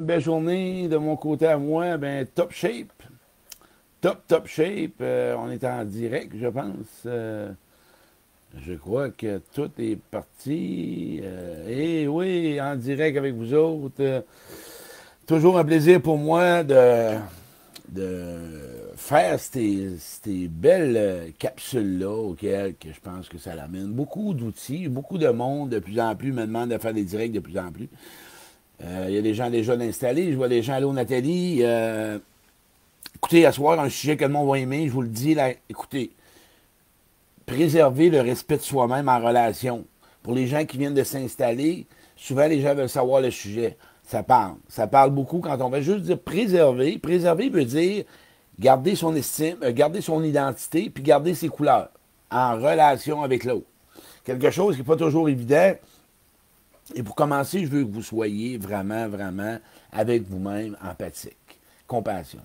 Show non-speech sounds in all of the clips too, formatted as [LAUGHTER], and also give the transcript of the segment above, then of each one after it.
Belle journée de mon côté à moi, ben top shape. Top, top shape. Euh, on est en direct, je pense. Euh, je crois que tout est parti. Euh, et oui, en direct avec vous autres. toujours un plaisir pour moi de, de faire ces, belles capsules-là auxquelles que je pense que ça l'amène. Beaucoup d'outils, beaucoup de monde de plus en plus me demande de faire des directs de plus en plus. Euh, il y a des gens déjà installés. Je vois des gens au Nathalie. Euh, écoutez, à soir, un sujet que le monde va aimer, je vous le dis, là, écoutez, préserver le respect de soi-même en relation. Pour les gens qui viennent de s'installer, souvent les gens veulent savoir le sujet. Ça parle. Ça parle beaucoup quand on va juste dire préserver. Préserver veut dire garder son estime, euh, garder son identité, puis garder ses couleurs en relation avec l'autre. Quelque chose qui n'est pas toujours évident. Et pour commencer, je veux que vous soyez vraiment, vraiment avec vous-même empathique, compassion.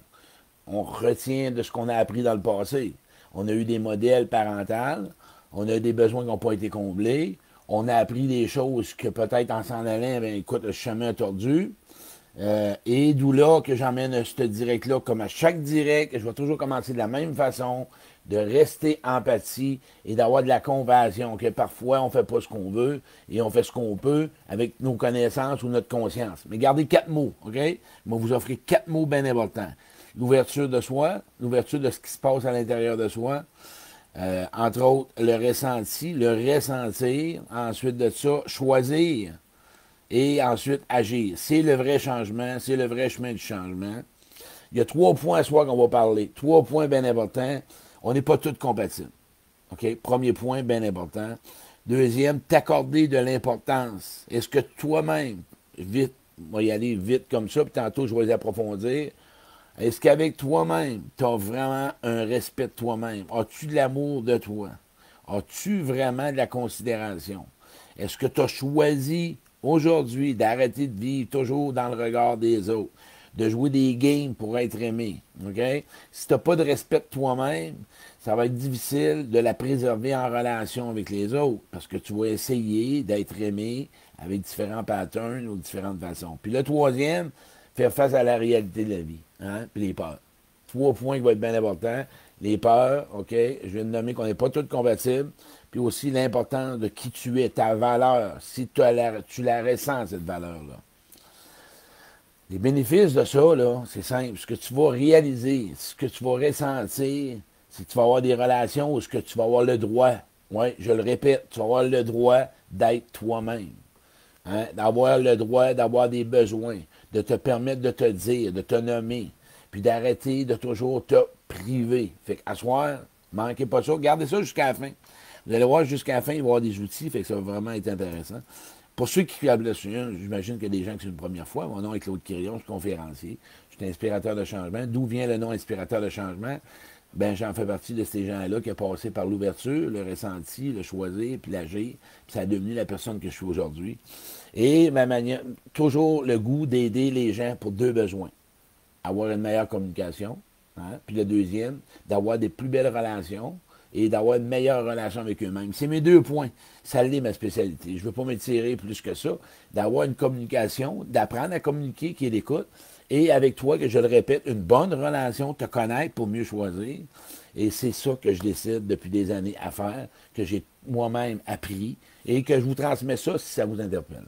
On retient de ce qu'on a appris dans le passé. On a eu des modèles parentaux, on a des besoins qui n'ont pas été comblés, on a appris des choses que peut-être en s'en allant, ben, écoute, le chemin tordu. Euh, et d'où là que j'emmène ce direct-là, comme à chaque direct, je vais toujours commencer de la même façon, de rester empathie et d'avoir de la compassion, que parfois on ne fait pas ce qu'on veut et on fait ce qu'on peut avec nos connaissances ou notre conscience. Mais gardez quatre mots, OK? Je vais vous offrir quatre mots bien importants. L'ouverture de soi, l'ouverture de ce qui se passe à l'intérieur de soi, euh, entre autres le ressenti, le ressentir, ensuite de ça, choisir et ensuite agir. C'est le vrai changement, c'est le vrai chemin du changement. Il y a trois points à soi qu'on va parler, trois points bien importants. On n'est pas tous compatibles. OK? Premier point, bien important. Deuxième, t'accorder de l'importance. Est-ce que toi-même, vite, va y aller vite comme ça, puis tantôt je vais les approfondir. Est-ce qu'avec toi-même, tu as vraiment un respect de toi-même? As-tu de l'amour de toi? As-tu vraiment de la considération? Est-ce que tu as choisi aujourd'hui d'arrêter de vivre toujours dans le regard des autres? De jouer des games pour être aimé. Si tu n'as pas de respect de toi-même, ça va être difficile de la préserver en relation avec les autres parce que tu vas essayer d'être aimé avec différents patterns ou différentes façons. Puis le troisième, faire face à la réalité de la vie, hein? puis les peurs. Trois points qui vont être bien importants. Les peurs, OK? Je viens de nommer qu'on n'est pas tous compatibles. Puis aussi l'importance de qui tu es, ta valeur, si tu la ressens, cette valeur-là. Les bénéfices de ça, là, c'est simple. Ce que tu vas réaliser, ce que tu vas ressentir, c'est que tu vas avoir des relations où ce que tu vas avoir le droit, oui, je le répète, tu vas avoir le droit d'être toi-même. Hein, d'avoir le droit d'avoir des besoins, de te permettre de te dire, de te nommer, puis d'arrêter de toujours te priver. Fait qu'à soir, manquez pas ça, gardez ça jusqu'à la fin. Vous allez voir jusqu'à la fin, il va y avoir des outils, fait que ça va vraiment être intéressant. Pour ceux qui le j'imagine qu'il y a des gens qui c'est une première fois. Mon nom est Claude Quirion, je suis conférencier. Je suis inspirateur de changement. D'où vient le nom inspirateur de changement? Ben, j'en fais partie de ces gens-là qui ont passé par l'ouverture, le ressenti, le choisir, puis l'agir. Puis ça a devenu la personne que je suis aujourd'hui. Et ma manière, toujours le goût d'aider les gens pour deux besoins. Avoir une meilleure communication. Hein, puis le deuxième, d'avoir des plus belles relations et d'avoir une meilleure relation avec eux-mêmes. C'est mes deux points. Ça l'est ma spécialité. Je ne veux pas m'étirer plus que ça. D'avoir une communication, d'apprendre à communiquer, qui est et avec toi, que je le répète, une bonne relation, te connaître pour mieux choisir. Et c'est ça que je décide depuis des années à faire, que j'ai moi-même appris, et que je vous transmets ça si ça vous interpelle.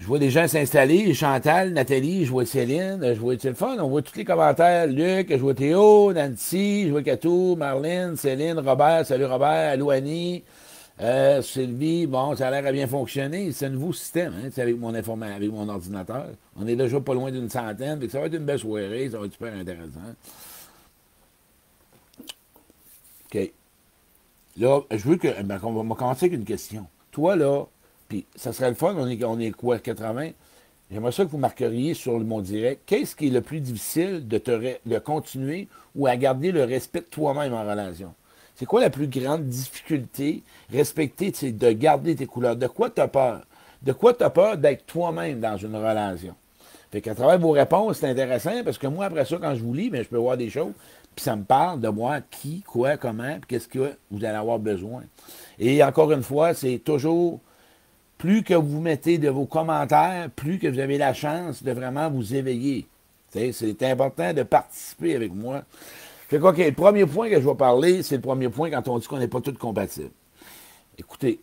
Je vois des gens s'installer, Chantal, Nathalie, je vois Céline, je vois téléphone, on voit tous les commentaires, Luc, je vois Théo, Nancy, je vois Catou, Marlène, Céline, Robert, salut Robert, allô Annie, euh, Sylvie, bon, ça a l'air à bien fonctionner, c'est un nouveau système, hein, avec mon avec mon ordinateur. On est déjà pas loin d'une centaine, ça va être une belle soirée, ça va être super intéressant. OK. Là, je veux que, ben, on va commencer avec une question. Toi, là, puis ça serait le fun, on est, on est quoi, 80? J'aimerais ça que vous marqueriez sur mon direct. Qu'est-ce qui est le plus difficile de te de continuer ou à garder le respect de toi-même en relation? C'est quoi la plus grande difficulté? Respecter, c'est de garder tes couleurs. De quoi tu as peur? De quoi tu as peur d'être toi-même dans une relation? Fait qu'à travers vos réponses, c'est intéressant parce que moi, après ça, quand je vous lis, bien, je peux voir des choses, puis ça me parle de moi, qui, quoi, comment, puis qu'est-ce que vous allez avoir besoin. Et encore une fois, c'est toujours plus que vous mettez de vos commentaires, plus que vous avez la chance de vraiment vous éveiller. C'est important de participer avec moi. Fait quoi, le premier point que je vais parler, c'est le premier point quand on dit qu'on n'est pas tous compatibles. Écoutez,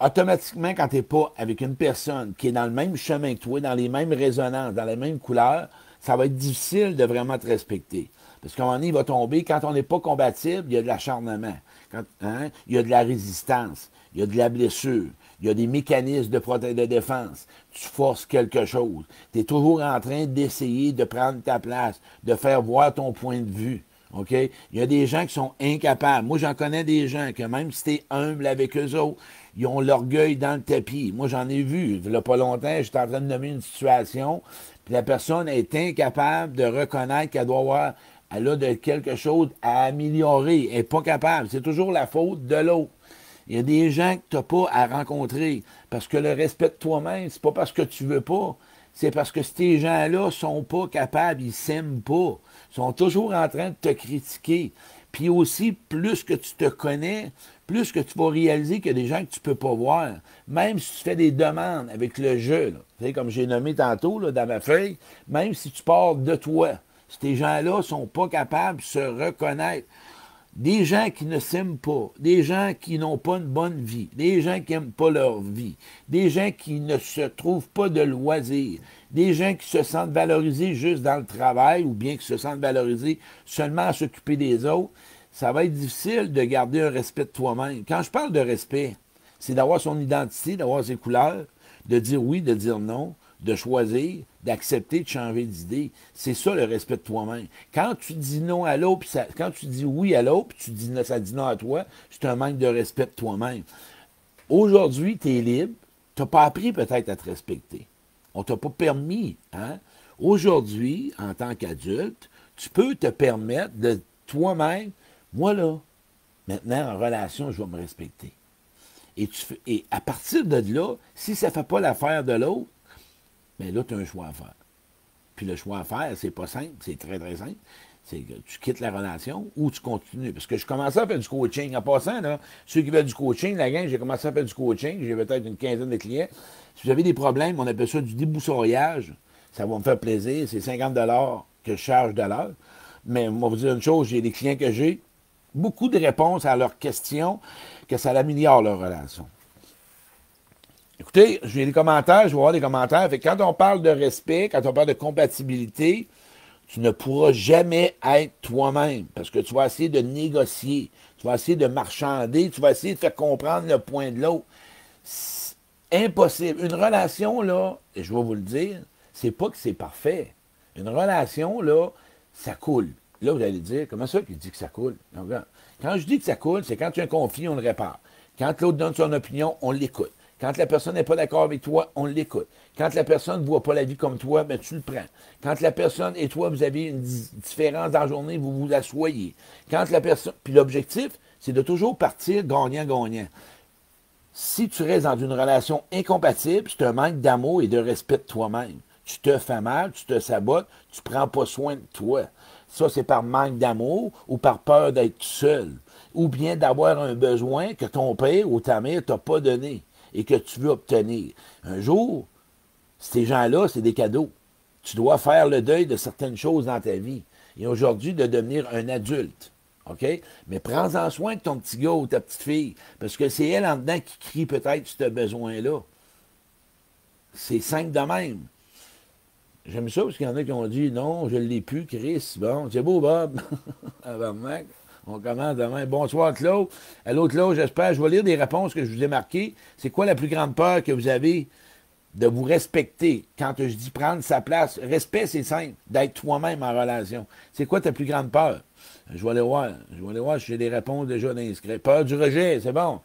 automatiquement, quand tu n'es pas avec une personne qui est dans le même chemin que toi, dans les mêmes résonances, dans les mêmes couleurs, ça va être difficile de vraiment te respecter. Parce qu'à un moment donné, il va tomber, quand on n'est pas compatible, il y a de l'acharnement, hein, il y a de la résistance, il y a de la blessure, il y a des mécanismes de, de défense. Tu forces quelque chose. Tu es toujours en train d'essayer de prendre ta place, de faire voir ton point de vue. Il y a des gens qui sont incapables. Moi, j'en connais des gens que même si tu es humble avec eux autres, ils ont l'orgueil dans le tapis. Moi, j'en ai vu. Il n'y a pas longtemps, j'étais en train de nommer une situation, puis la personne est incapable de reconnaître qu'elle doit avoir, elle a de quelque chose à améliorer. Elle n'est pas capable. C'est toujours la faute de l'autre. Il y a des gens que tu n'as pas à rencontrer. Parce que le respect de toi-même, c'est pas parce que tu veux pas. C'est parce que ces gens-là sont pas capables, ils s'aiment pas. Ils sont toujours en train de te critiquer. Puis aussi, plus que tu te connais, plus que tu vas réaliser qu'il y a des gens que tu peux pas voir. Même si tu fais des demandes avec le jeu, là, comme j'ai nommé tantôt dans ma feuille, même si tu pars de toi, ces gens-là sont pas capables de se reconnaître des gens qui ne s'aiment pas, des gens qui n'ont pas une bonne vie, des gens qui n'aiment pas leur vie, des gens qui ne se trouvent pas de loisirs, des gens qui se sentent valorisés juste dans le travail ou bien qui se sentent valorisés seulement à s'occuper des autres, ça va être difficile de garder un respect de toi-même. Quand je parle de respect, c'est d'avoir son identité, d'avoir ses couleurs, de dire oui, de dire non, de choisir, d'accepter de changer d'idée. C'est ça le respect de toi-même. Quand tu dis non à l'autre, quand tu dis oui à l'autre, tu dis non, ça dit non à toi, c'est un manque de respect de toi-même. Aujourd'hui, tu es libre. Tu n'as pas appris peut-être à te respecter. On ne t'a pas permis. Hein? Aujourd'hui, en tant qu'adulte, tu peux te permettre de toi-même, moi là, maintenant en relation, je vais me respecter. Et, et à partir de là, si ça ne fait pas l'affaire de l'autre, mais là, tu as un choix à faire. Puis le choix à faire, c'est pas simple, c'est très, très simple. C'est que tu quittes la relation ou tu continues. Parce que je commençais à faire du coaching. En passant, là, ceux qui veulent du coaching, la gang, j'ai commencé à faire du coaching. J'ai peut-être une quinzaine de clients. Si vous avez des problèmes, on appelle ça du déboussoyage. Ça va me faire plaisir. C'est 50 que je charge de l'heure. Mais moi, vous dire une chose, j'ai des clients que j'ai, beaucoup de réponses à leurs questions, que ça améliore leur relation. Écoutez, j'ai des commentaires, je vais voir des commentaires. quand on parle de respect, quand on parle de compatibilité, tu ne pourras jamais être toi-même parce que tu vas essayer de négocier, tu vas essayer de marchander, tu vas essayer de faire comprendre le point de l'autre. Impossible. Une relation, là, et je vais vous le dire, c'est pas que c'est parfait. Une relation, là, ça coule. Là, vous allez dire, comment ça qu'il dit que ça coule? Quand je dis que ça coule, c'est quand tu as un conflit, on le répare. Quand l'autre donne son opinion, on l'écoute. Quand la personne n'est pas d'accord avec toi, on l'écoute. Quand la personne ne voit pas la vie comme toi, ben, tu le prends. Quand la personne et toi, vous avez une différence dans la journée, vous vous assoyez. Quand. Puis l'objectif, c'est de toujours partir gagnant-gagnant. Si tu restes dans une relation incompatible, c'est un manque d'amour et de respect de toi-même. Tu te fais mal, tu te sabotes, tu ne prends pas soin de toi. Ça, c'est par manque d'amour ou par peur d'être seul. Ou bien d'avoir un besoin que ton père ou ta mère t'a pas donné et que tu veux obtenir. Un jour, ces gens-là, c'est des cadeaux. Tu dois faire le deuil de certaines choses dans ta vie. Et aujourd'hui, de devenir un adulte. OK? Mais prends-en soin de ton petit gars ou ta petite fille. Parce que c'est elle en dedans qui crie peut-être ce besoin-là. C'est simple de même. J'aime ça parce qu'il y en a qui ont dit non, je ne l'ai plus, Chris. Bon, c'est beau, Bob. [LAUGHS] On commence demain. Bonsoir, Claude. Allô, Claude, j'espère. Je vais lire des réponses que je vous ai marquées. C'est quoi la plus grande peur que vous avez de vous respecter? Quand je dis prendre sa place, respect, c'est simple, d'être toi-même en relation. C'est quoi ta plus grande peur? Je vais aller voir. Je vais aller voir si j'ai des réponses déjà d'inscrits. Peur du rejet, c'est bon.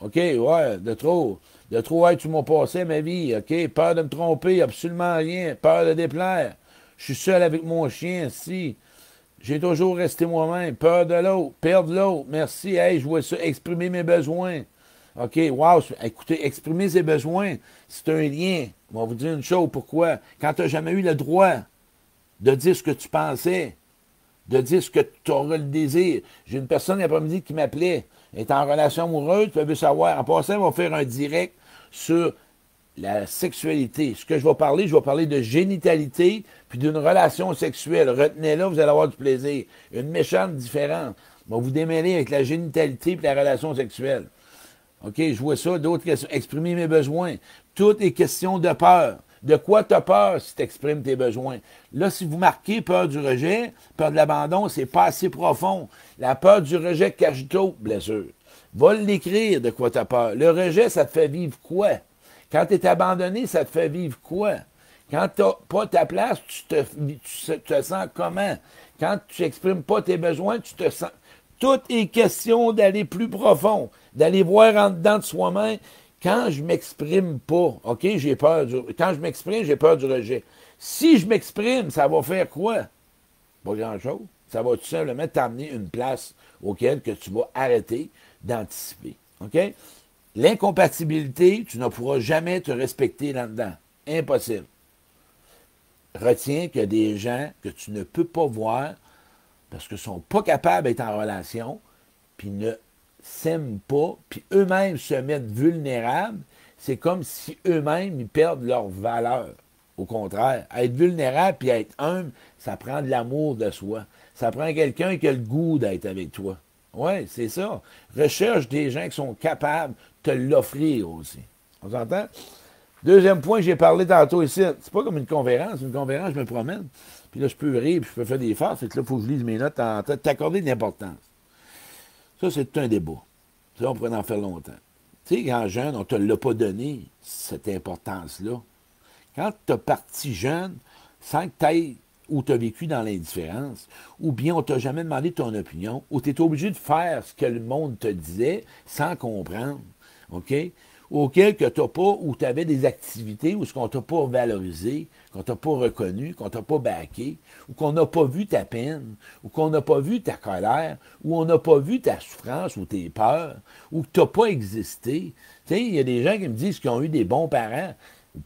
OK, ouais, de trop. De trop être, tu m'as passé ma vie. OK, peur de me tromper, absolument rien. Peur de déplaire. Je suis seul avec mon chien, si. J'ai toujours resté moi-même. Peur de l'autre, perdre l'autre. Merci. Hey, je vois ça. Exprimer mes besoins. OK, wow. Écoutez, exprimer ses besoins, c'est un lien. On va vous dire une chose. Pourquoi? Quand tu n'as jamais eu le droit de dire ce que tu pensais, de dire ce que tu aurais le désir. J'ai une personne l'après-midi qui m'appelait. Elle est en relation amoureuse, tu veux savoir. En passant, on va faire un direct sur la sexualité. Ce que je vais parler, je vais parler de génitalité puis d'une relation sexuelle. Retenez-la, vous allez avoir du plaisir. Une méchante différence. Je vais vous démêler avec la génitalité puis la relation sexuelle. OK, je vois ça. D'autres questions. Exprimer mes besoins. Tout est question de peur. De quoi tu as peur si tu exprimes tes besoins? Là, si vous marquez peur du rejet, peur de l'abandon, c'est pas assez profond. La peur du rejet cache d'autres blessures. Va l'écrire de quoi tu as peur. Le rejet, ça te fait vivre quoi? Quand tu es abandonné, ça te fait vivre quoi? Quand tu n'as pas ta place, tu te, sens comment? Quand tu n'exprimes pas tes besoins, tu te sens. Tout est question d'aller plus profond, d'aller voir en dedans de soi-même. Quand je m'exprime pas, OK, j'ai peur du. Quand je m'exprime, j'ai peur du rejet. Si je m'exprime, ça va faire quoi? Pas grand-chose. Ça va tout simplement t'amener une place auquel que tu vas arrêter d'anticiper. OK? L'incompatibilité, tu ne pourras jamais te respecter là-dedans. Impossible. Retiens a des gens que tu ne peux pas voir parce qu'ils ne sont pas capables d'être en relation, puis ne s'aiment pas, puis eux-mêmes se mettent vulnérables. C'est comme si eux-mêmes, perdent leur valeur. Au contraire, être vulnérable puis être humble, ça prend de l'amour de soi. Ça prend quelqu'un qui a le goût d'être avec toi. Oui, c'est ça. Recherche des gens qui sont capables de te l'offrir aussi. On s'entend? Deuxième point j'ai parlé tantôt ici, c'est pas comme une conférence. Une conférence, je me promène, puis là, je peux rire, puis je peux faire des farces, c'est là, il faut que je lise mes notes en tête, t'accorder de l'importance. Ça, c'est un débat. Ça, on pourrait en faire longtemps. Tu sais, quand jeune, on ne te l'a pas donné, cette importance-là. Quand tu es parti jeune, sans que tu ailles où tu as vécu dans l'indifférence, ou bien on t'a jamais demandé ton opinion, ou tu es obligé de faire ce que le monde te disait sans comprendre, OK? Auquel que tu n'as pas, ou tu avais des activités où ce qu'on t'a pas valorisé, qu'on t'a pas reconnu, qu'on t'a pas baqué, ou qu'on n'a pas vu ta peine, ou qu'on n'a pas vu ta colère, ou on n'a pas vu ta souffrance ou tes peurs, ou que tu n'as pas existé. Tu il y a des gens qui me disent qu'ils ont eu des bons parents.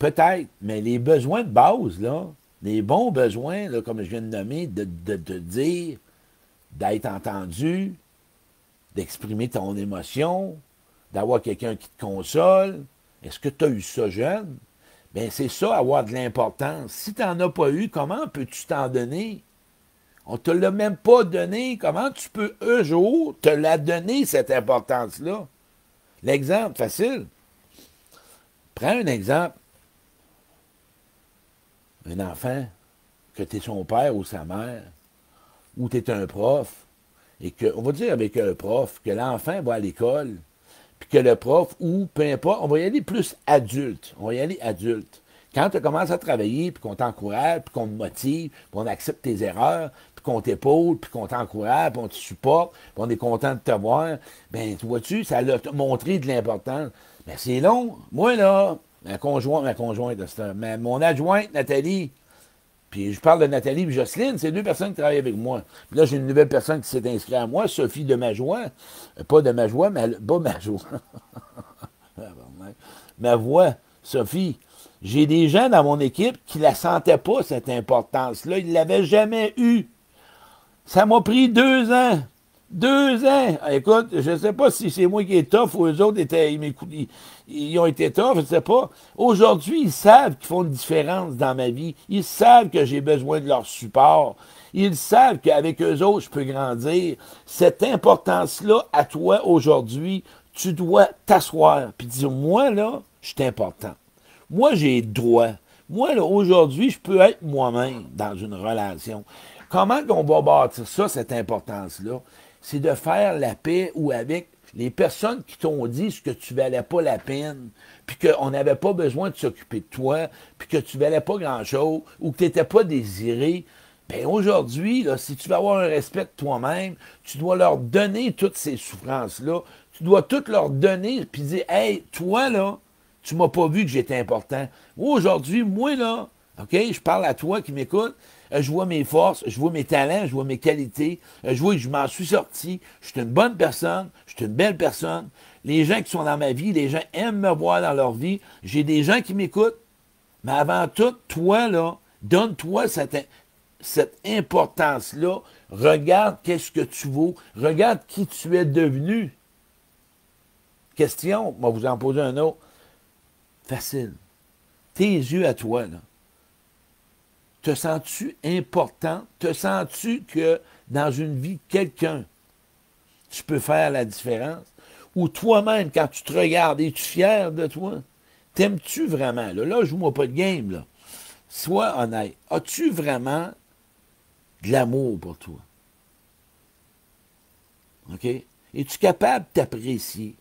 Peut-être, mais les besoins de base, là, les bons besoins, comme je viens de nommer, de, de, dire, d'être entendu, d'exprimer ton émotion, d'avoir quelqu'un qui te console. Est-ce que tu as eu ça jeune? Bien, c'est ça, avoir de l'importance. Si tu n'en as pas eu, comment peux-tu t'en donner? On ne te l'a même pas donné. Comment tu peux, un jour, te la donner, cette importance-là? L'exemple, facile. Prends un exemple un enfant, que tu es son père ou sa mère, ou tu es un prof, et que, on va dire avec un prof, que l'enfant va à l'école, puis que le prof, ou peu importe, on va y aller plus adulte. On va y aller adulte. Quand tu commences à travailler, puis qu'on t'encourage, puis qu'on te motive, puis qu'on accepte tes erreurs, puis qu'on t'épaule, puis qu'on t'encourage, puis on te supporte, puis on est content de te voir, ben tu vois-tu, ça l'a montré de l'importance. Mais c'est long. Moi, là, ma conjointe, ma conjointe, mon adjointe, Nathalie, puis je parle de Nathalie et Jocelyne, c'est deux personnes qui travaillent avec moi. Puis là, j'ai une nouvelle personne qui s'est inscrite à moi, Sophie de Majoie. Euh, pas de Majoie, mais pas Majoie. [LAUGHS] ma voix, Sophie. J'ai des gens dans mon équipe qui ne la sentaient pas, cette importance-là. Ils ne l'avaient jamais eue. Ça m'a pris deux ans deux ans. Écoute, je ne sais pas si c'est moi qui est tough ou eux autres étaient, ils, ils ont été tough, je ne sais pas. Aujourd'hui, ils savent qu'ils font une différence dans ma vie. Ils savent que j'ai besoin de leur support. Ils savent qu'avec eux autres, je peux grandir. Cette importance-là, à toi aujourd'hui, tu dois t'asseoir puis dire Moi, là, je suis important. Moi, j'ai droit. Moi, là, aujourd'hui, je peux être moi-même dans une relation. Comment on va bâtir ça, cette importance-là? C'est de faire la paix ou avec les personnes qui t'ont dit que tu valais pas la peine, puis qu'on n'avait pas besoin de s'occuper de toi, puis que tu valais pas grand-chose, ou que tu n'étais pas désiré. Bien, aujourd'hui, si tu veux avoir un respect de toi-même, tu dois leur donner toutes ces souffrances-là. Tu dois toutes leur donner, puis dire Hey, toi, là, tu m'as pas vu que j'étais important. Aujourd'hui, moi, là, OK, je parle à toi qui m'écoute, euh, je vois mes forces, je vois mes talents, je vois mes qualités, euh, je vois que je m'en suis sorti, je suis une bonne personne, je suis une belle personne. Les gens qui sont dans ma vie, les gens aiment me voir dans leur vie. J'ai des gens qui m'écoutent. Mais avant tout, toi, là, donne-toi cette, importance-là. Regarde qu'est-ce que tu vaux. Regarde qui tu es devenu. Question, on va vous en poser un autre. Facile. Tes yeux à toi, là. Te sens-tu important? Te sens-tu que dans une vie quelqu'un, tu peux faire la différence? Ou toi-même, quand tu te regardes, es-tu fier de toi? T'aimes-tu vraiment? Là, là joue-moi pas de game, là. Sois honnête. As-tu vraiment de l'amour pour toi? OK? Es-tu capable de t'apprécier?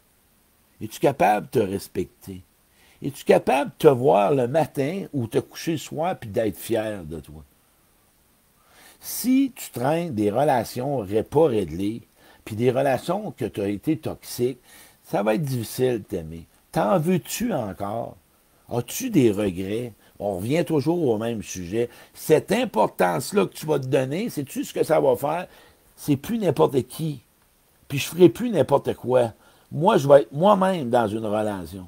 Es-tu capable de te respecter? Es-tu capable de te voir le matin ou te coucher le soir puis d'être fier de toi? Si tu traînes des relations pas réglées, puis des relations que tu as été toxiques, ça va être difficile de t'aimer. T'en veux-tu encore? As-tu des regrets? On revient toujours au même sujet. Cette importance-là que tu vas te donner, sais-tu ce que ça va faire? C'est plus n'importe qui. Puis je ferai plus n'importe quoi. Moi, je vais être moi-même dans une relation.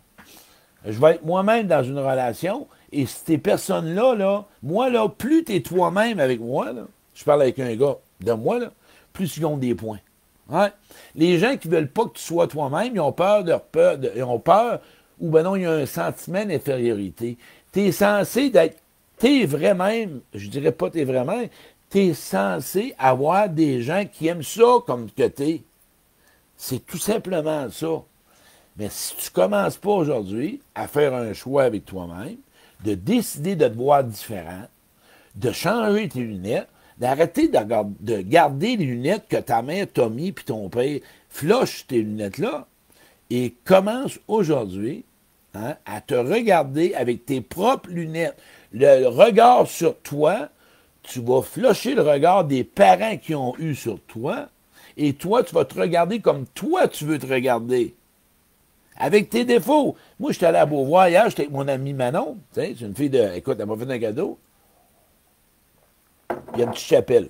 Je vais être moi-même dans une relation. Et ces personnes-là, là, moi, là, plus tu es toi-même avec moi, là, je parle avec un gars de moi, là, plus ils ont des points. Les gens qui ne veulent pas que tu sois toi-même, ils ont peur de peur, ils ont peur, ou ben non, il y a un sentiment d'infériorité. Tu es censé d'être, tu es vrai-même, je dirais pas tu es vrai-même, tu es censé avoir des gens qui aiment ça comme que tu es. C'est tout simplement ça. Mais si tu ne commences pas aujourd'hui à faire un choix avec toi-même, de décider de te voir différent, de changer tes lunettes, d'arrêter de, garder les lunettes que ta mère t'a mis puis ton père, floche tes lunettes-là et commence aujourd'hui hein, à te regarder avec tes propres lunettes. Le regard sur toi, tu vas flocher le regard des parents qui ont eu sur toi et toi, tu vas te regarder comme toi, tu veux te regarder. Avec tes défauts. Moi, j'étais allé à Beauvoir hier, j'étais avec mon ami Manon. C'est une fille de. Écoute, elle m'a fait un cadeau. Il y a une petite chapelle.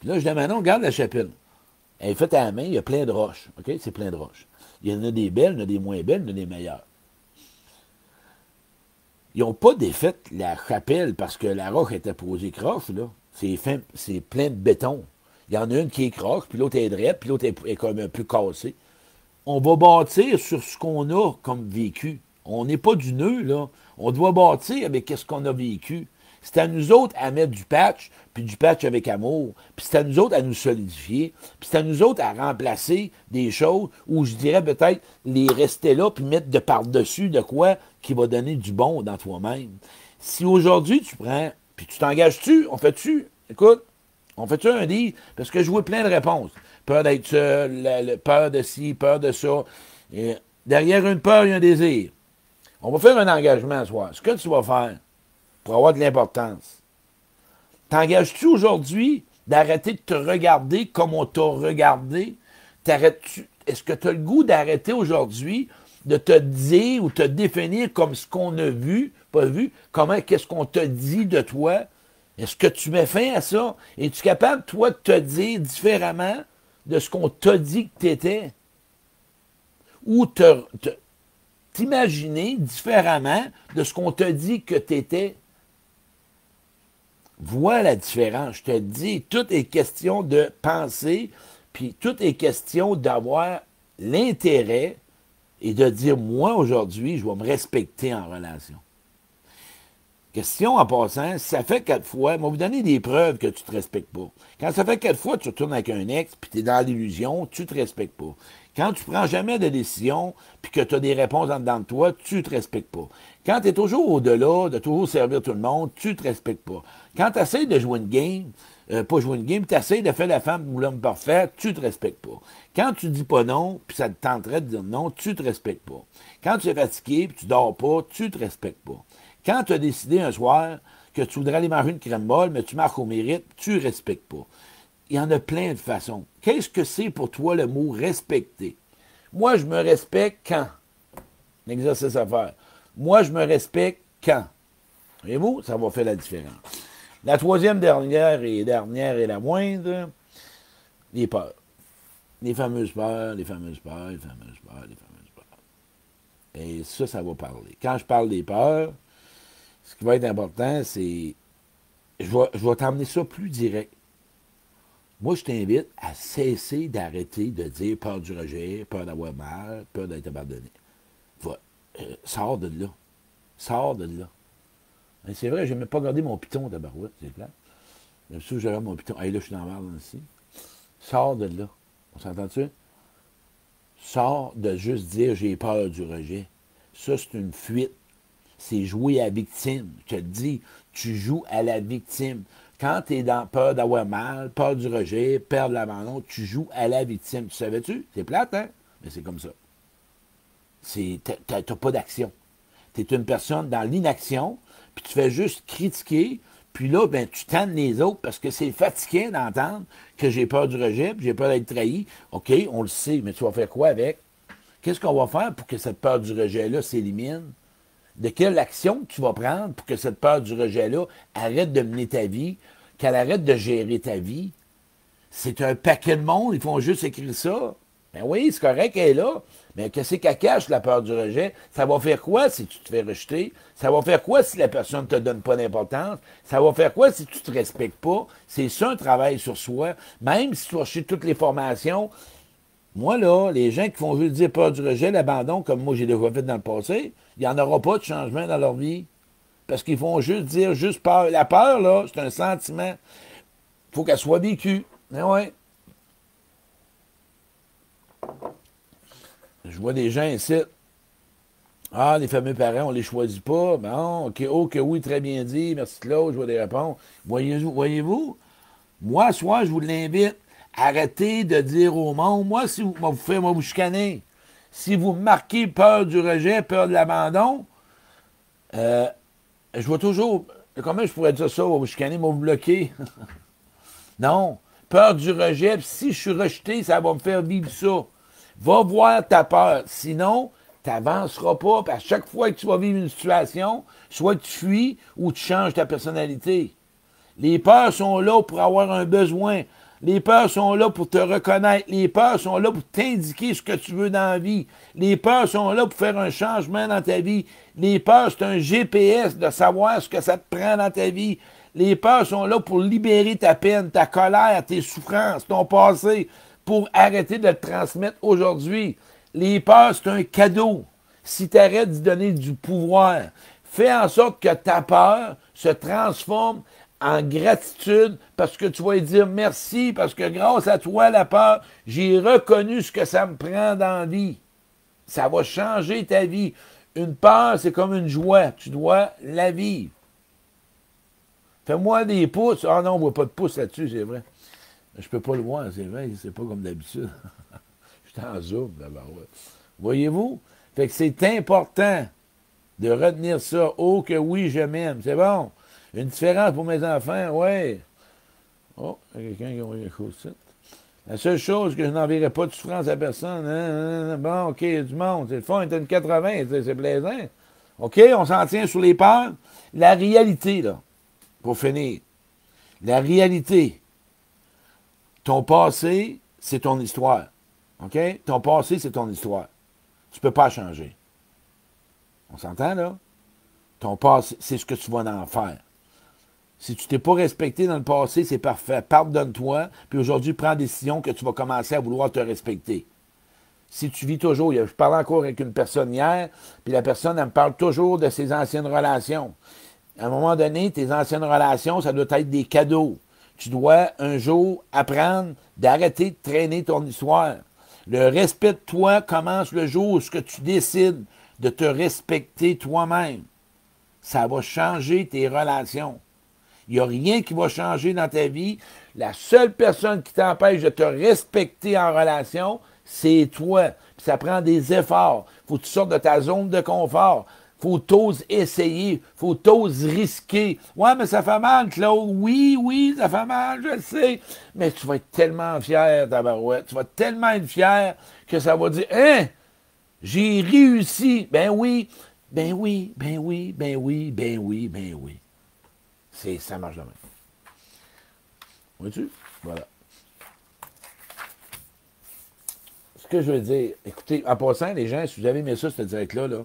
Puis là, je dis à Manon, regarde la chapelle. Elle est faite à la main, il y a plein de roches. OK? C'est plein de roches. Il y en a des belles, il y en a des moins belles, il y en a des meilleures. Ils n'ont pas défait la chapelle parce que la roche était posée croche, là. C'est plein de béton. Il y en a une qui est croche, puis l'autre est droite, puis l'autre est, comme un peu cassée. On va bâtir sur ce qu'on a comme vécu. On n'est pas du nœud, là. On doit bâtir avec ce qu'on a vécu. C'est à nous autres à mettre du patch, puis du patch avec amour. Puis c'est à nous autres à nous solidifier. Puis c'est à nous autres à remplacer des choses où je dirais peut-être les rester là, puis mettre de par-dessus de quoi qui va donner du bon dans toi-même. Si aujourd'hui tu prends, puis tu t'engages-tu, on fait-tu, écoute, on fait-tu un deal? Parce que je vois plein de réponses. Peur d'être seul, peur de ci, peur de ça. derrière une peur, il y a un désir. On va faire un engagement ce soir. Ce que tu vas faire pour avoir de l'importance, t'engages-tu aujourd'hui d'arrêter de te regarder comme on t'a regardé? Est-ce que tu as le goût d'arrêter aujourd'hui de te dire ou te définir comme ce qu'on a vu, pas vu, comment, qu'est-ce qu'on te dit de toi? Est-ce que tu mets fin à ça? Es-tu capable, toi, de te dire différemment? De ce qu'on t'a dit que tu étais? Ou t'imaginer différemment de ce qu'on t'a dit que tu étais? Vois la différence. Je te dis, tout est question de penser, puis tout est question d'avoir l'intérêt et de dire, moi, aujourd'hui, je vais me respecter en relation. Question en passant, ça fait quatre fois, moi, vous donner des preuves que tu te respectes pas. Quand ça fait quatre fois, tu retournes avec un ex, puis tu es dans l'illusion, tu te respectes pas. Quand tu prends jamais de décision, puis que tu as des réponses en dedans de toi, tu te respectes pas. Quand tu es toujours au-delà, de toujours servir tout le monde, tu te respectes pas. Quand tu essaies de jouer une game, euh, pas jouer une game, tu essaies de faire la femme ou l'homme parfait, tu te respectes pas. Quand tu dis pas non, puis ça te tenterait de dire non, tu te respectes pas. Quand tu es fatigué, puis tu dors pas, tu te respectes pas. Quand tu as décidé un soir que tu voudrais aller manger une crème molle, mais tu marques au mérite, tu ne respectes pas. Il y en a plein de façons. Qu'est-ce que c'est pour toi le mot respecter? Moi, je me respecte quand? Un exercice à faire. Moi, je me respecte quand? Voyez-vous, ça va faire la différence. La troisième dernière et dernière et la moindre, les peurs. Les fameuses peurs, les fameuses peurs, les fameuses peurs, les fameuses peurs. Et ça, ça va parler. Quand je parle des peurs, ce qui va être important, c'est. Je vais, je vais t'emmener ça plus direct. Moi, je t'invite à cesser d'arrêter de dire peur du rejet, peur d'avoir mal, peur d'être abandonné. euh, sors de là. Sors de là. C'est vrai, je n'ai pas gardé mon piton de barouette, c'est clair. Même si j'avais mon piton. Hey, là, je suis dans la ici. Sors de là. On s'entend-tu? Sors de juste dire j'ai peur du rejet. Ça, c'est une fuite. C'est jouer à la victime. Je te dis, tu joues à la victime. Quand tu es dans peur d'avoir mal, peur du rejet, peur de l'abandon, tu joues à la victime. Tu savais-tu? C'est plate, hein? Mais c'est comme ça. Tu n'as pas d'action. Tu es une personne dans l'inaction, puis tu fais juste critiquer, puis là, ben, tu tannes les autres parce que c'est fatigué d'entendre que j'ai peur du rejet, puis j'ai peur d'être trahi. OK, on le sait, mais tu vas faire quoi avec? Qu'est-ce qu'on va faire pour que cette peur du rejet-là s'élimine? De quelle action tu vas prendre pour que cette peur du rejet-là arrête de mener ta vie, qu'elle arrête de gérer ta vie? C'est un paquet de monde, ils font juste écrire ça. Ben oui, c'est correct, elle est là. Mais qu'est-ce qu'elle cache, la peur du rejet? Ça va faire quoi si tu te fais rejeter? Ça va faire quoi si la personne ne te donne pas d'importance? Ça va faire quoi si tu ne te respectes pas? C'est ça un travail sur soi. Même si tu vas chercher toutes les formations, moi, là, les gens qui font juste dire peur du rejet, l'abandon, comme moi j'ai déjà fait dans le passé, il n'y en aura pas de changement dans leur vie. Parce qu'ils font juste dire juste peur. La peur, là, c'est un sentiment. Il faut qu'elle soit vécue. Mais ben ouais. Je vois des gens ici. Ah, les fameux parents, on ne les choisit pas. Bon, OK, oh, que oui, très bien dit. Merci Claude, je vois des réponses. Voyez-vous, voyez-vous? Moi, soit je vous l'invite. Arrêtez de dire au monde, moi, si vous, vous faites, moi, vous chicaner. Si vous marquez peur du rejet, peur de l'abandon, euh, je vois toujours, comment je pourrais dire ça, vous chicaner, vous bloquer? [LAUGHS] non, peur du rejet, si je suis rejeté, ça va me faire vivre ça. Va voir ta peur. Sinon, tu n'avanceras pas. à chaque fois que tu vas vivre une situation, soit tu fuis ou tu changes ta personnalité. Les peurs sont là pour avoir un besoin. Les peurs sont là pour te reconnaître. Les peurs sont là pour t'indiquer ce que tu veux dans la vie. Les peurs sont là pour faire un changement dans ta vie. Les peurs, c'est un GPS de savoir ce que ça te prend dans ta vie. Les peurs sont là pour libérer ta peine, ta colère, tes souffrances, ton passé pour arrêter de le transmettre aujourd'hui. Les peurs, c'est un cadeau. Si tu arrêtes d'y donner du pouvoir, fais en sorte que ta peur se transforme en gratitude parce que tu vas dire merci, parce que grâce à toi, la peur, j'ai reconnu ce que ça me prend dans la vie. Ça va changer ta vie. Une peur, c'est comme une joie. Tu dois la vivre. Fais-moi des pouces. Ah non, on ne voit pas de pouces là-dessus, c'est vrai. Je peux pas le voir, c'est vrai, c'est pas comme d'habitude. [LAUGHS] Je suis en zoom d'abord. Voyez-vous? Fait que c'est important de retenir ça. Oh que oui, je m'aime. C'est bon? Une différence pour mes enfants, oui. Oh, il y a quelqu'un qui a envoyé un coup La seule chose que je n'enverrai pas de souffrance à personne. Hein, hein, hein, bon, OK, il y a du monde. C'est le fond, il une 80, c'est plaisant. OK, on s'en tient sur les peurs. La réalité, là, pour finir. La réalité, ton passé, c'est ton histoire. OK? Ton passé, c'est ton histoire. Tu ne peux pas changer. On s'entend, là? Ton passé, c'est ce que tu vas en faire. Si tu t'es pas respecté dans le passé, c'est parfait. Pardonne-toi, puis aujourd'hui, prends la décision que tu vas commencer à vouloir te respecter. Si tu vis toujours, je parlais encore avec une personne hier, puis la personne, elle me parle toujours de ses anciennes relations. À un moment donné, tes anciennes relations, ça doit être des cadeaux tu dois un jour apprendre d'arrêter de traîner ton histoire. Le respect de toi commence le jour où tu décides de te respecter toi-même. Ça va changer tes relations. Il n'y a rien qui va changer dans ta vie. La seule personne qui t'empêche de te respecter en relation, c'est toi. ça prend des efforts. Faut que tu sortes de ta zone de confort faut t'ose essayer, faut t'ose risquer. Ouais, mais ça fait mal, Claude. Oui, oui, ça fait mal, je le sais. Mais tu vas être tellement fier, Tabarouette. Tu vas tellement être fier que ça va dire, hein, j'ai réussi. Ben oui, ben oui, ben oui, ben oui, ben oui, ben oui. C'est, ça marche de même. Vois-tu? Voilà. Ce que je veux dire, écoutez, en passant, les gens, si vous avez aimé ça, ce direct-là, là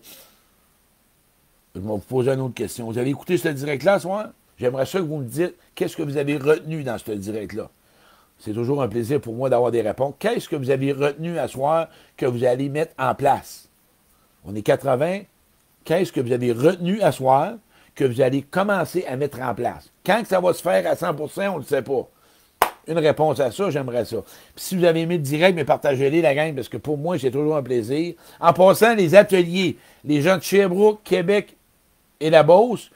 je vais vous poser une autre question. Vous avez écouté ce direct-là ce soir? J'aimerais ça que vous me dites qu'est-ce que vous avez retenu dans ce direct-là? C'est toujours un plaisir pour moi d'avoir des réponses. Qu'est-ce que vous avez retenu à soir que vous allez mettre en place? On est 80, qu'est-ce que vous avez retenu à soir, que vous allez commencer à mettre en place. Quand ça va se faire à 100% on ne le sait pas. Une réponse à ça, j'aimerais ça. Puis si vous avez aimé le direct, mais partagez-les, la gang, parce que pour moi, c'est toujours un plaisir. En passant, les ateliers, les gens de Sherbrooke, Québec et la Beauce,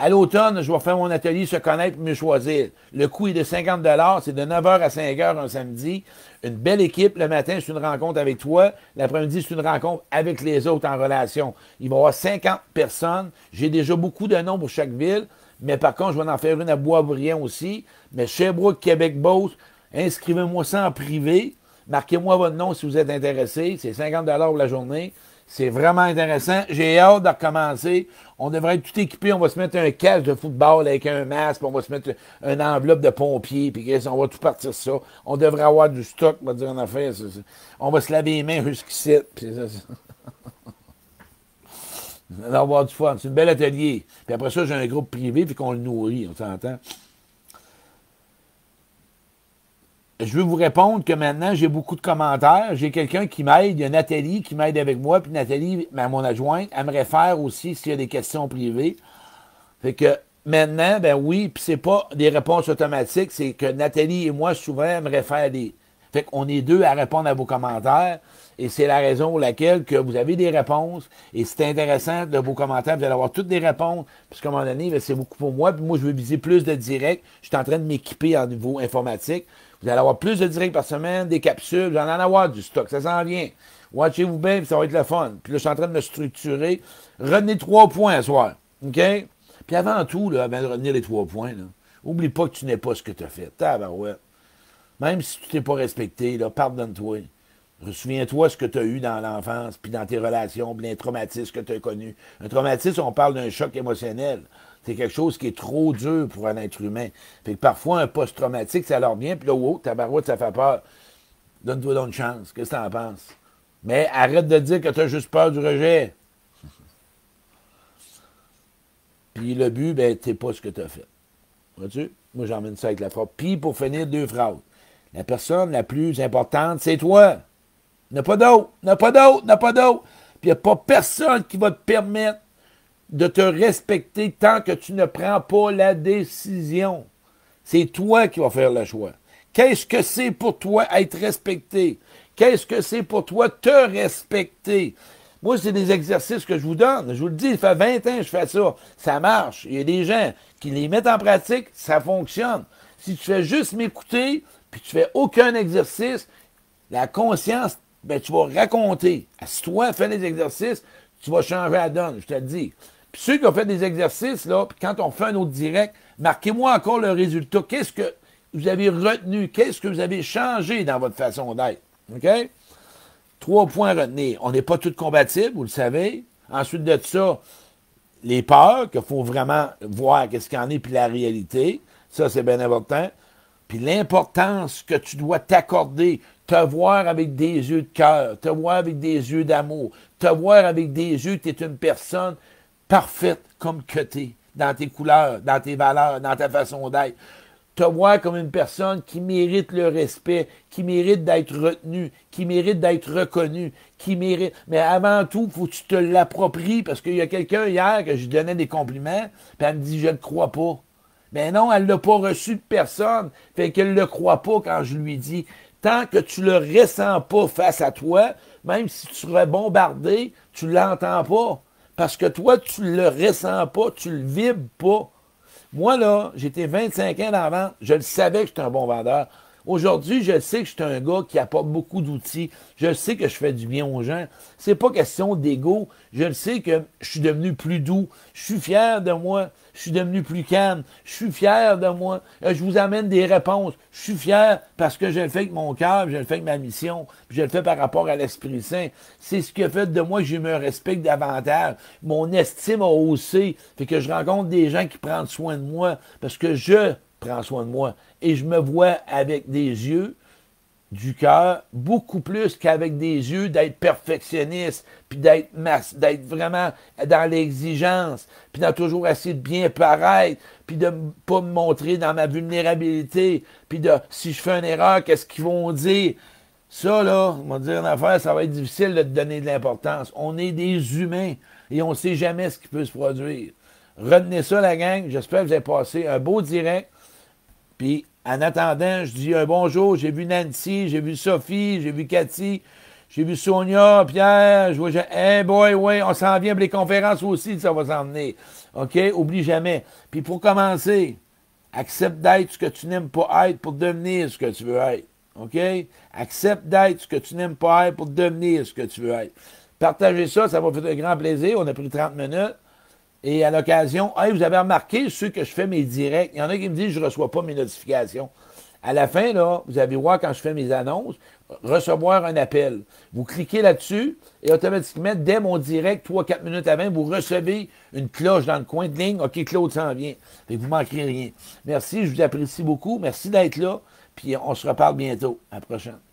à l'automne, je vais faire mon atelier se connaître, mieux choisir. Le coût est de 50 c'est de 9h à 5h un samedi. Une belle équipe. Le matin, c'est une rencontre avec toi. L'après-midi, c'est une rencontre avec les autres en relation. Il va y avoir 50 personnes. J'ai déjà beaucoup de noms pour chaque ville. Mais par contre, je vais en faire une à Boisbriand aussi. Mais Sherbrooke, Québec, Beauce, inscrivez-moi ça en privé. Marquez-moi votre nom si vous êtes intéressé. C'est 50 pour la journée. C'est vraiment intéressant. J'ai hâte de recommencer. On devrait être tout équipé. On va se mettre un casque de football avec un masque. On va se mettre une enveloppe de pompier. Puis on va tout partir ça. On devrait avoir du stock, on va dire en affaire. On va se laver les mains jusqu'ici. [LAUGHS] On va avoir du fun. C'est un bel atelier. Puis après ça, j'ai un groupe privé, puis qu'on le nourrit. On s'entend. Je veux vous répondre que maintenant, j'ai beaucoup de commentaires. J'ai quelqu'un qui m'aide. Il y a Nathalie qui m'aide avec moi. Puis Nathalie, mon adjointe, elle me réfère aussi s'il y a des questions privées. Fait que maintenant, ben oui, puis c'est pas des réponses automatiques. C'est que Nathalie et moi, souvent, elle me réfère des. Fait qu'on est deux à répondre à vos commentaires. Et c'est la raison pour laquelle que vous avez des réponses. Et c'est intéressant de vos commentaires. Vous allez avoir toutes des réponses. Puisqu'à un moment donné, ben, c'est beaucoup pour moi. Puis moi, je veux viser plus de direct. Je suis en train de m'équiper en niveau informatique. Vous allez avoir plus de directs par semaine, des capsules, vous allez en avoir du stock, ça s'en vient. Watchez-vous bien, puis ça va être le fun. Puis là, je suis en train de me structurer. Retenez trois points ce soir. OK? Puis avant tout, là, de retenir les trois points, là, oublie pas que tu n'es pas ce que tu as fait. ouais. Même si tu t'es pas respecté, pardonne-toi. Souviens-toi ce que tu as eu dans l'enfance, puis dans tes relations, puis les traumatismes que tu as connus. Un traumatisme, on parle d'un choc émotionnel. C'est quelque chose qui est trop dur pour un être humain. Fait que parfois, un post-traumatique, ça leur vient, puis là, oh, barouette, ça fait peur. Donne-toi donc une chance. Qu'est-ce que tu en penses? Mais arrête de dire que tu as juste peur du rejet. Puis le but, ben, t'es pas ce que tu as fait. Vois-tu? Moi, j'emmène ça avec la phrase. Puis, pour finir, deux phrases. La personne la plus importante, c'est toi. N'a pas d'autre, n'a pas d'autre, n'a pas d'autre. Puis il n'y a pas personne qui va te permettre de te respecter tant que tu ne prends pas la décision. C'est toi qui vas faire le choix. Qu'est-ce que c'est pour toi être respecté? Qu'est-ce que c'est pour toi te respecter? Moi, c'est des exercices que je vous donne. Je vous le dis, il fait 20 ans que je fais ça. Ça marche. Il y a des gens qui les mettent en pratique, ça fonctionne. Si tu fais juste m'écouter, puis tu fais aucun exercice, la conscience, ben, tu vas raconter. Si toi, fais les exercices, tu vas changer la donne, je te le dis. Puis ceux qui ont fait des exercices, là, puis quand on fait un autre direct, marquez-moi encore le résultat. Qu'est-ce que vous avez retenu? Qu'est-ce que vous avez changé dans votre façon d'être? OK? Trois points à retenir. On n'est pas tous compatibles, vous le savez. Ensuite de ça, les peurs, qu'il faut vraiment voir qu'est-ce qu'il y en est, puis la réalité. Ça, c'est bien important. Puis l'importance que tu dois t'accorder, te voir avec des yeux de cœur, te voir avec des yeux d'amour, te voir avec des yeux tu es une personne parfaite comme que dans tes couleurs, dans tes valeurs, dans ta façon d'être. Te voir comme une personne qui mérite le respect, qui mérite d'être retenu, qui mérite d'être reconnu, qui mérite. Mais avant tout, faut que tu te l'appropries parce qu'il y a quelqu'un hier que je donnais des compliments, puis elle me dit Je ne crois pas. Mais non, elle ne l'a pas reçu de personne. Fait qu'elle ne le croit pas quand je lui dis. Tant que tu le ressens pas face à toi, même si tu serais bombardé, tu l'entends pas. Parce que toi, tu ne le ressens pas, tu le vibres pas. Moi, là, j'étais 25 ans dans je le savais que j'étais un bon vendeur. Aujourd'hui, je sais que je suis un gars qui apporte beaucoup d'outils. Je sais que je fais du bien aux gens. C'est pas question d'ego. Je le sais que je suis devenu plus doux. Je suis fier de moi. Je suis devenu plus calme. Je suis fier de moi. Euh, je vous amène des réponses. Je suis fier parce que je le fais avec mon cœur, je le fais avec ma mission, je le fais par rapport à l'Esprit Saint. C'est ce qui a fait de moi que je me respecte davantage. Mon estime a haussé. Fait que je rencontre des gens qui prennent soin de moi parce que je prends soin de moi et je me vois avec des yeux du cœur beaucoup plus qu'avec des yeux d'être perfectionniste, puis d'être d'être vraiment dans l'exigence, puis d'être toujours essayer de bien paraître, puis de pas me montrer dans ma vulnérabilité, puis de si je fais une erreur, qu'est-ce qu'ils vont dire? Ça, là, on va dire une affaire, ça va être difficile de te donner de l'importance. On est des humains. et on ne sait jamais ce qui peut se produire. Retenez ça, la gang. J'espère que vous avez passé un beau direct. Puis, en attendant, je dis un bonjour. J'ai vu Nancy, j'ai vu Sophie, j'ai vu Cathy, j'ai vu Sonia, Pierre. Je vois, hey boy, ouais, on s'en vient les conférences aussi, ça va s'en venir. OK? Oublie jamais. Puis, pour commencer, accepte d'être ce que tu n'aimes pas être pour devenir ce que tu veux être. OK? Accepte d'être ce que tu n'aimes pas être pour devenir ce que tu veux être. Partagez ça, ça va faire un grand plaisir. On a pris 30 minutes. Et à l'occasion, vous avez remarqué ceux que je fais mes directs? Il y en a qui me disent je ne reçois pas mes notifications. À la fin, là, vous allez voir quand je fais mes annonces, recevoir un appel. Vous cliquez là-dessus et automatiquement, dès mon direct, 3-4 minutes avant, vous recevez une cloche dans le coin de ligne. OK, Claude s'en vient. Et vous ne manquerez rien. Merci, je vous apprécie beaucoup. Merci d'être là. Puis on se reparle bientôt. À la prochaine.